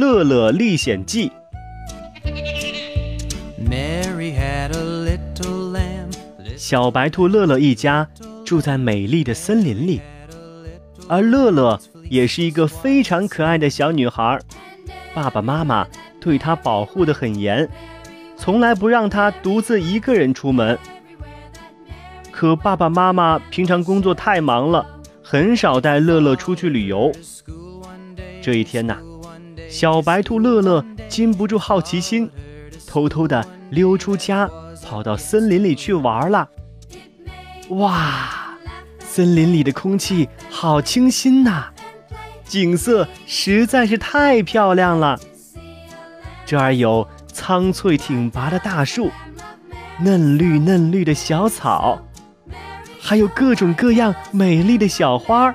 乐乐历险记》。小白兔乐乐一家住在美丽的森林里，而乐乐也是一个非常可爱的小女孩。爸爸妈妈对她保护的很严，从来不让她独自一个人出门。可爸爸妈妈平常工作太忙了，很少带乐乐出去旅游。这一天呐，小白兔乐乐禁不住好奇心，偷偷地溜出家，跑到森林里去玩了。哇，森林里的空气好清新呐，景色实在是太漂亮了。这儿有苍翠挺拔的大树，嫩绿嫩绿的小草，还有各种各样美丽的小花。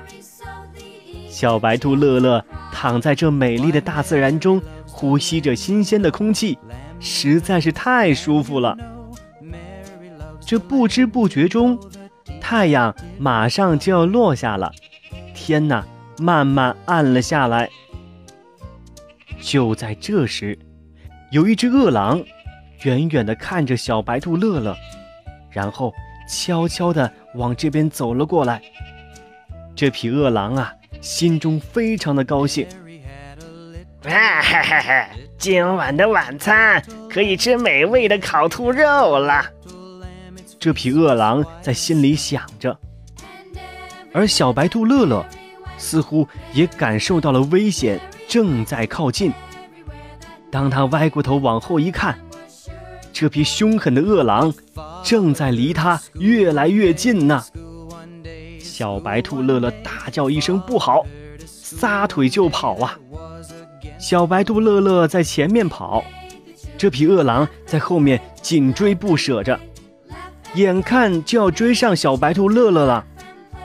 小白兔乐乐躺在这美丽的大自然中，呼吸着新鲜的空气，实在是太舒服了。这不知不觉中。太阳马上就要落下了，天呐，慢慢暗了下来。就在这时，有一只饿狼，远远地看着小白兔乐乐，然后悄悄地往这边走了过来。这匹饿狼啊，心中非常的高兴。哈哈哈哈！今晚的晚餐可以吃美味的烤兔肉了。这匹饿狼在心里想着，而小白兔乐乐似乎也感受到了危险正在靠近。当他歪过头往后一看，这匹凶狠的饿狼正在离他越来越近呢。小白兔乐乐大叫一声“不好”，撒腿就跑啊！小白兔乐乐在前面跑，这匹饿狼在后面紧追不舍着。眼看就要追上小白兔乐乐了，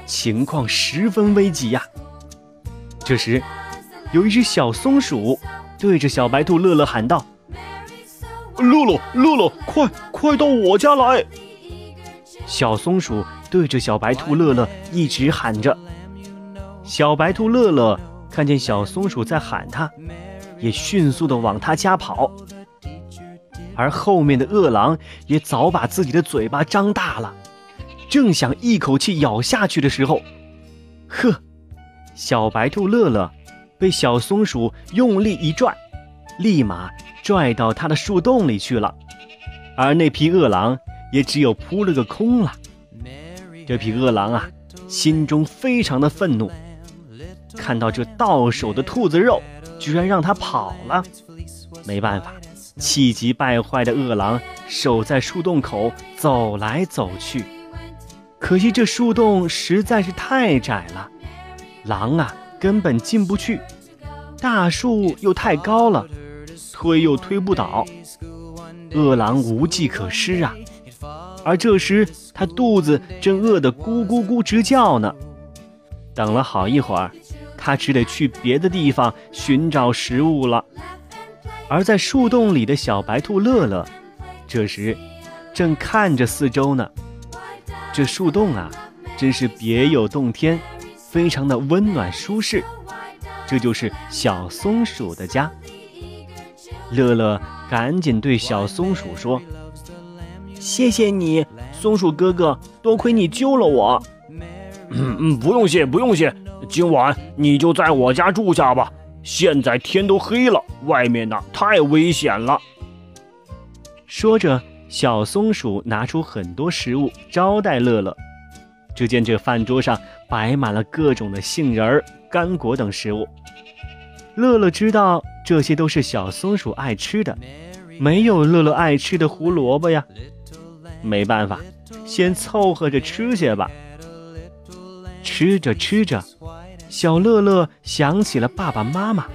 情况十分危急呀。这时，有一只小松鼠对着小白兔乐乐喊道：“乐乐，乐乐，快快到我家来！”小松鼠对着小白兔乐乐一直喊着。小白兔乐乐看见小松鼠在喊它，也迅速的往他家跑。而后面的饿狼也早把自己的嘴巴张大了，正想一口气咬下去的时候，呵，小白兔乐乐被小松鼠用力一拽，立马拽到它的树洞里去了。而那匹饿狼也只有扑了个空了。这匹饿狼啊，心中非常的愤怒，看到这到手的兔子肉居然让它跑了，没办法。气急败坏的饿狼守在树洞口走来走去，可惜这树洞实在是太窄了，狼啊根本进不去。大树又太高了，推又推不倒，饿狼无计可施啊。而这时他肚子正饿得咕咕咕直叫呢。等了好一会儿，他只得去别的地方寻找食物了。而在树洞里的小白兔乐乐，这时正看着四周呢。这树洞啊，真是别有洞天，非常的温暖舒适。这就是小松鼠的家。乐乐赶紧对小松鼠说：“谢谢你，松鼠哥哥，多亏你救了我。”“嗯嗯，不用谢，不用谢，今晚你就在我家住下吧。”现在天都黑了，外面呢太危险了。说着，小松鼠拿出很多食物招待乐乐。只见这饭桌上摆满了各种的杏仁、干果等食物。乐乐知道这些都是小松鼠爱吃的，没有乐乐爱吃的胡萝卜呀。没办法，先凑合着吃些吧。吃着吃着。小乐乐想起了爸爸妈妈。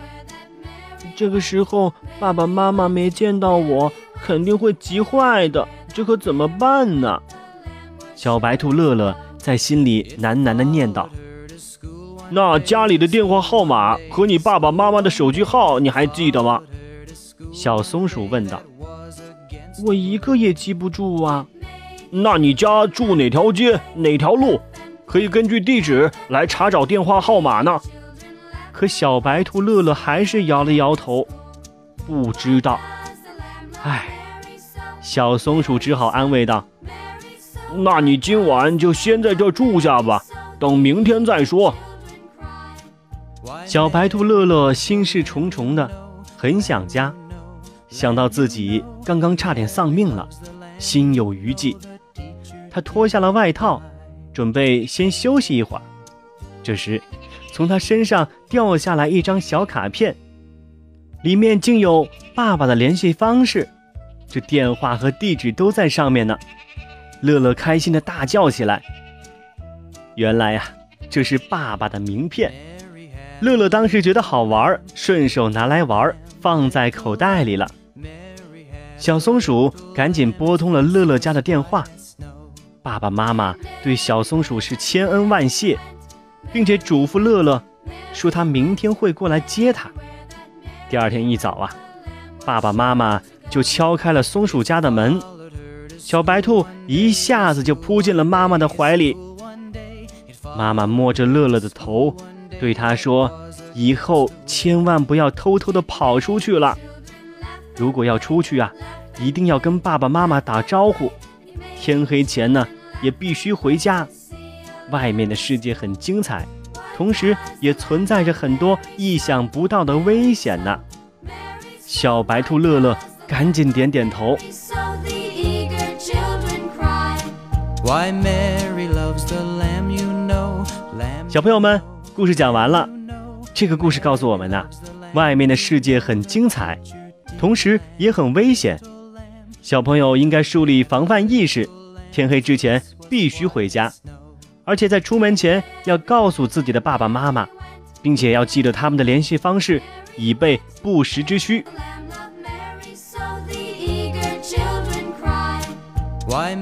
这个时候爸爸妈妈没见到我，肯定会急坏的，这可怎么办呢？小白兔乐乐在心里喃喃地念叨：“那家里的电话号码和你爸爸妈妈的手机号你还记得吗？”小松鼠问道。“我一个也记不住啊。”“那你家住哪条街哪条路？可以根据地址来查找电话号码呢。”可小白兔乐乐还是摇了摇头，不知道。唉，小松鼠只好安慰道：“那你今晚就先在这住下吧，等明天再说。”小白兔乐乐心事重重的，很想家，想到自己刚刚差点丧命了，心有余悸。他脱下了外套，准备先休息一会儿。这时，从他身上掉下来一张小卡片，里面竟有爸爸的联系方式，这电话和地址都在上面呢。乐乐开心的大叫起来。原来呀，这是爸爸的名片。乐乐当时觉得好玩，顺手拿来玩，放在口袋里了。小松鼠赶紧拨通了乐乐家的电话，爸爸妈妈对小松鼠是千恩万谢。并且嘱咐乐乐，说他明天会过来接他。第二天一早啊，爸爸妈妈就敲开了松鼠家的门，小白兔一下子就扑进了妈妈的怀里。妈妈摸着乐乐的头，对他说：“以后千万不要偷偷的跑出去了。如果要出去啊，一定要跟爸爸妈妈打招呼。天黑前呢，也必须回家。”外面的世界很精彩，同时也存在着很多意想不到的危险呢。小白兔乐乐赶紧点点头。小朋友们，故事讲完了。这个故事告诉我们呢，外面的世界很精彩，同时也很危险。小朋友应该树立防范意识，天黑之前必须回家。而且在出门前要告诉自己的爸爸妈妈，并且要记得他们的联系方式，以备不时之需。Why